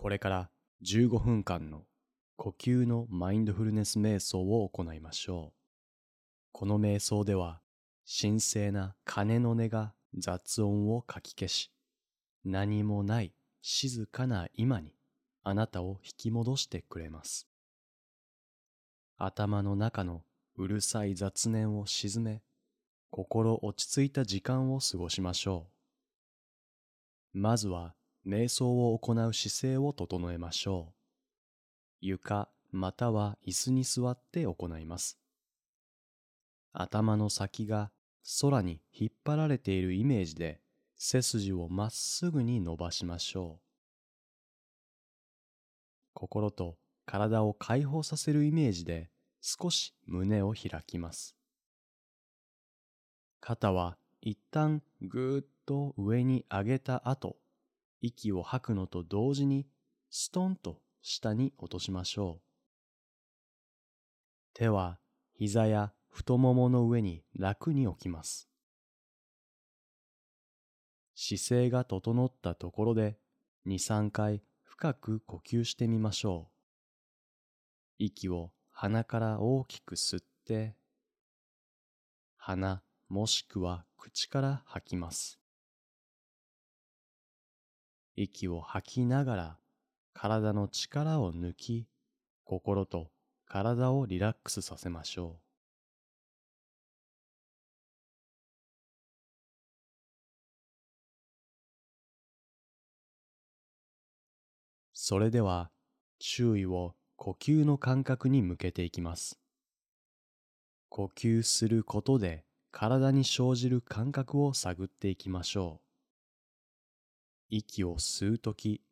これから15分間の呼吸のマインドフルネス瞑想を行いましょう。この瞑想では神聖な鐘の音が雑音をかき消し、何もない静かな今にあなたを引き戻してくれます。頭の中のうるさい雑念を沈め、心落ち着いた時間を過ごしましょう。まずは瞑想を行う姿勢を整えましょう。床または椅子に座って行います。頭の先が空に引っ張られているイメージで背筋をまっすぐに伸ばしましょう。心と体を解放させるイメージで少し胸を開きます。肩は一旦ぐーっと上に上げた後、息を吐くのと同時にストンと下に落としましょう。手は膝や太ももの上に楽に置きます。姿勢が整ったところで2、3回深く呼吸してみましょう。息を鼻から大きく吸って、鼻もしくは口から吐きます。息を吐きながら体の力を抜き、心と体をリラックスさせましょう。それでは注意を呼吸の感覚に向けていきます。呼吸することで体に生じる感覚を探っていきましょう。息を吸うとき、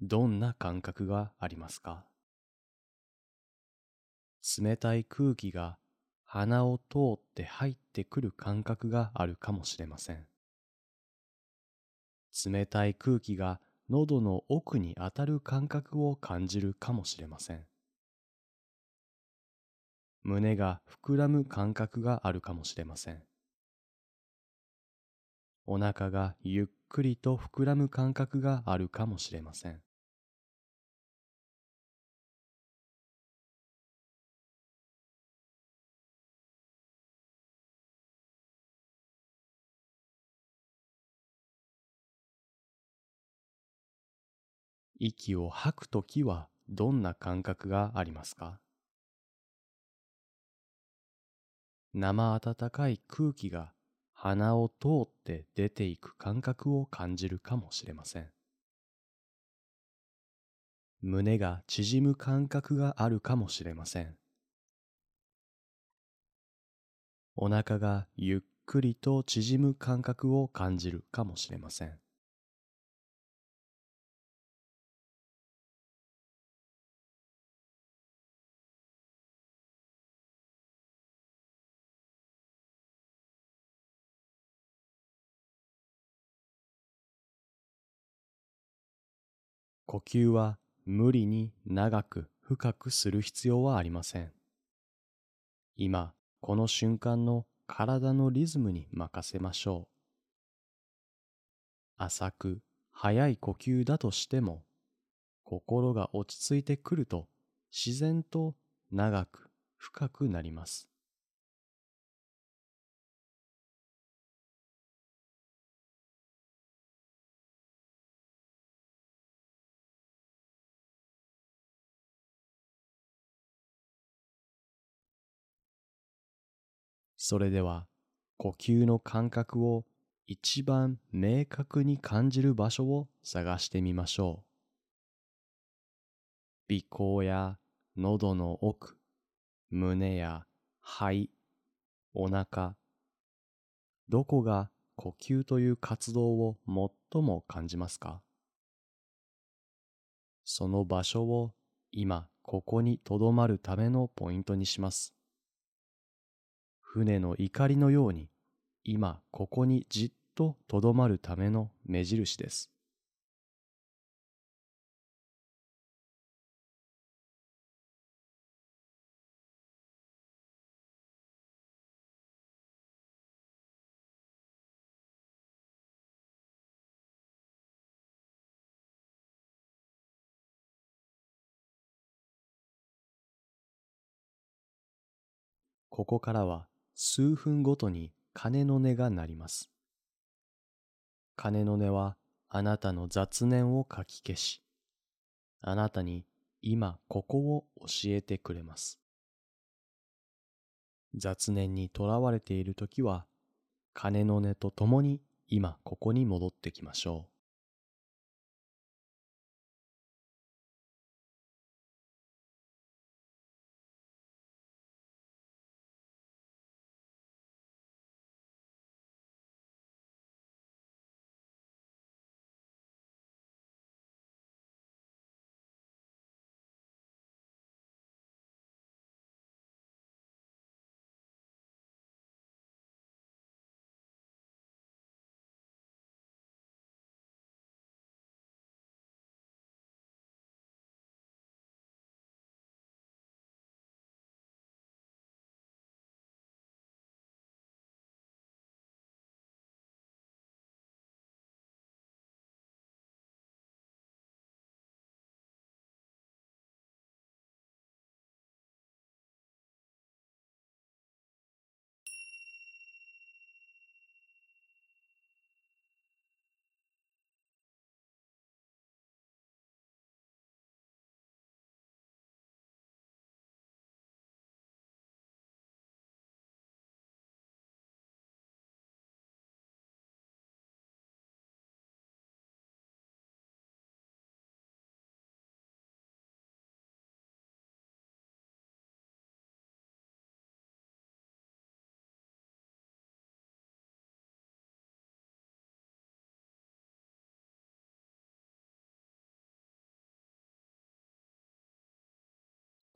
どんな感覚がありますか？冷たい空気が鼻を通って入ってくる感覚があるかもしれません。冷たい空気が喉の奥に当たる感覚を感じるかもしれません。胸が膨らむ感覚があるかもしれません。お腹がゆっくりと膨らむ感覚があるかもしれません。息を吐くときはどんな感覚がありますか？生暖かい空気が鼻を通って出ていく感覚を感じるかもしれません。胸が縮む感覚があるかもしれません。お腹がゆっくりと縮む感覚を感じるかもしれません。呼吸は無理に長く深くする必要はありません。今、この瞬間の体のリズムに任せましょう。浅く速い呼吸だとしても、心が落ち着いてくると自然と長く深くなります。それでは呼吸の感覚を一番明確に感じる場所を探してみましょう。鼻孔や喉の奥、胸や肺、お腹、どこが呼吸という活動を最も感じますか？その場所を今ここにとどまるためのポイントにします。船の怒りのように今ここにじっととどまるための目印です。ここからは数分ごとに鐘の音が鳴ります。鐘の音はあなたの雑念をかき消し、あなたに今ここを教えてくれます。雑念にとらわれているときは、鐘の音とともに今ここに戻ってきましょう。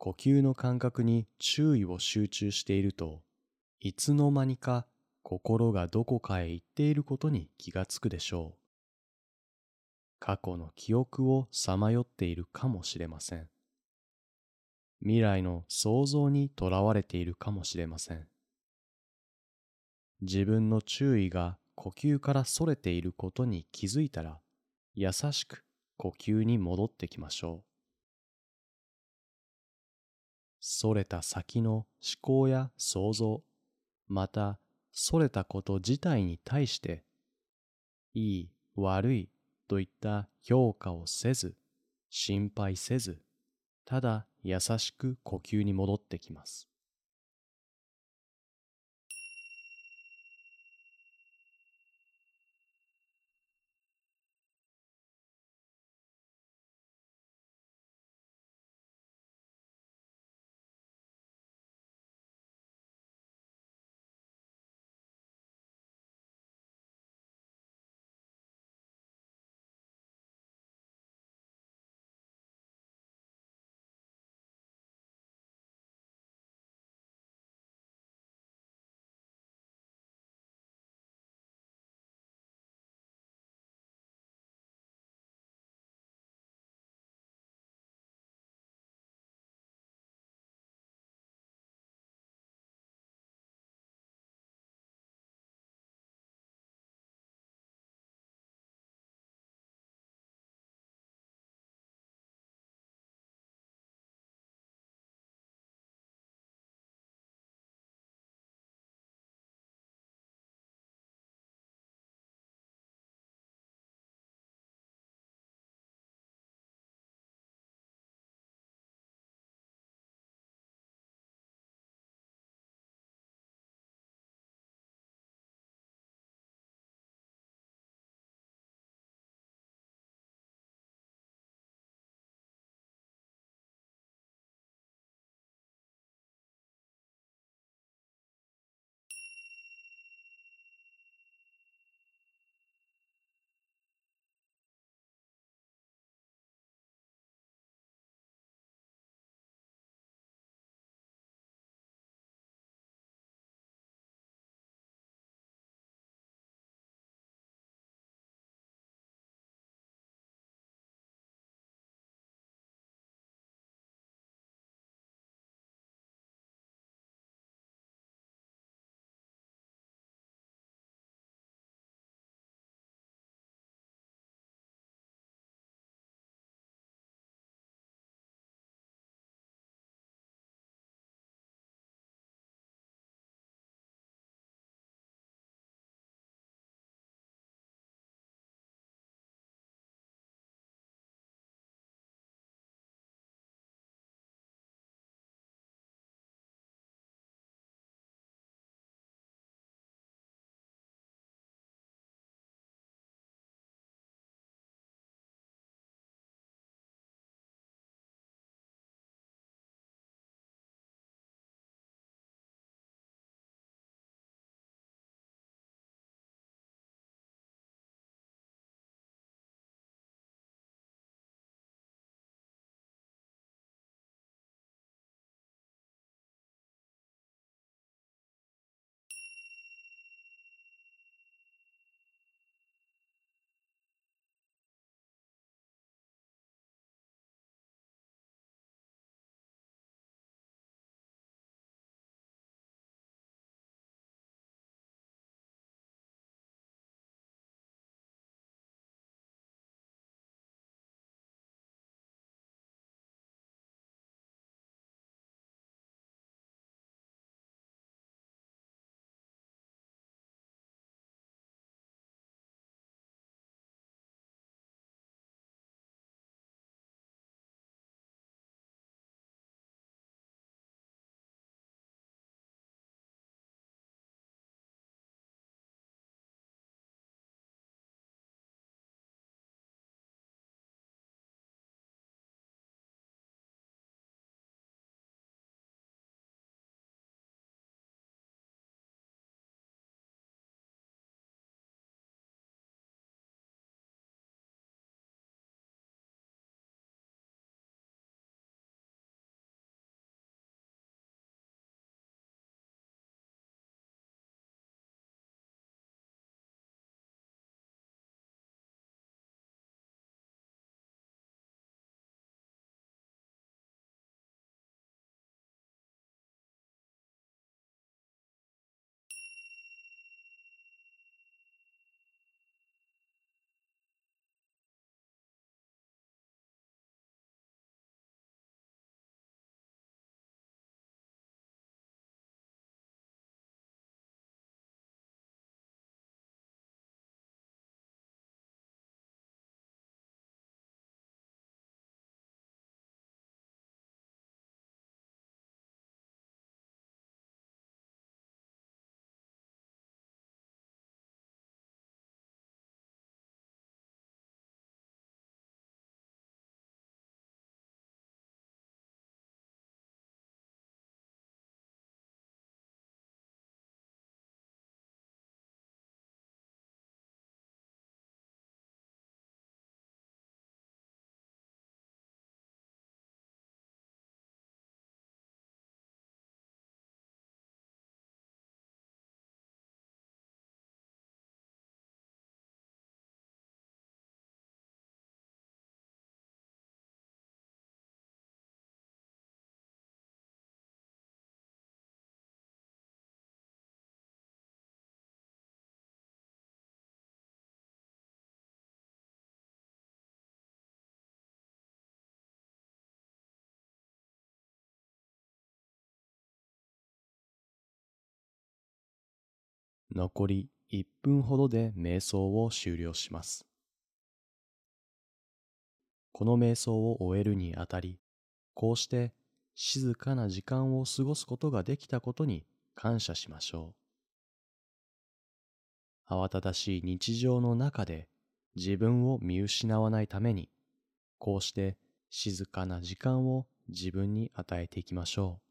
呼吸の感覚に注意を集中しているといつの間にか心がどこかへ行っていることに気がつくでしょう。過去の記憶をさまよっているかもしれません。未来の想像にとらわれているかもしれません。自分の注意が呼吸からそれていることに気づいたら、優しく呼吸に戻ってきましょう。それた先の思考や想像、またそれたこと自体に対して、いい、悪いといった評価をせず、心配せず、ただ優しく呼吸に戻ってきます。残り1分ほどで瞑想を終了します。この瞑想を終えるにあたり、こうして静かな時間を過ごすことができたことに感謝しましょう。慌ただしい日常の中で自分を見失わないために、こうして静かな時間を自分に与えていきましょう。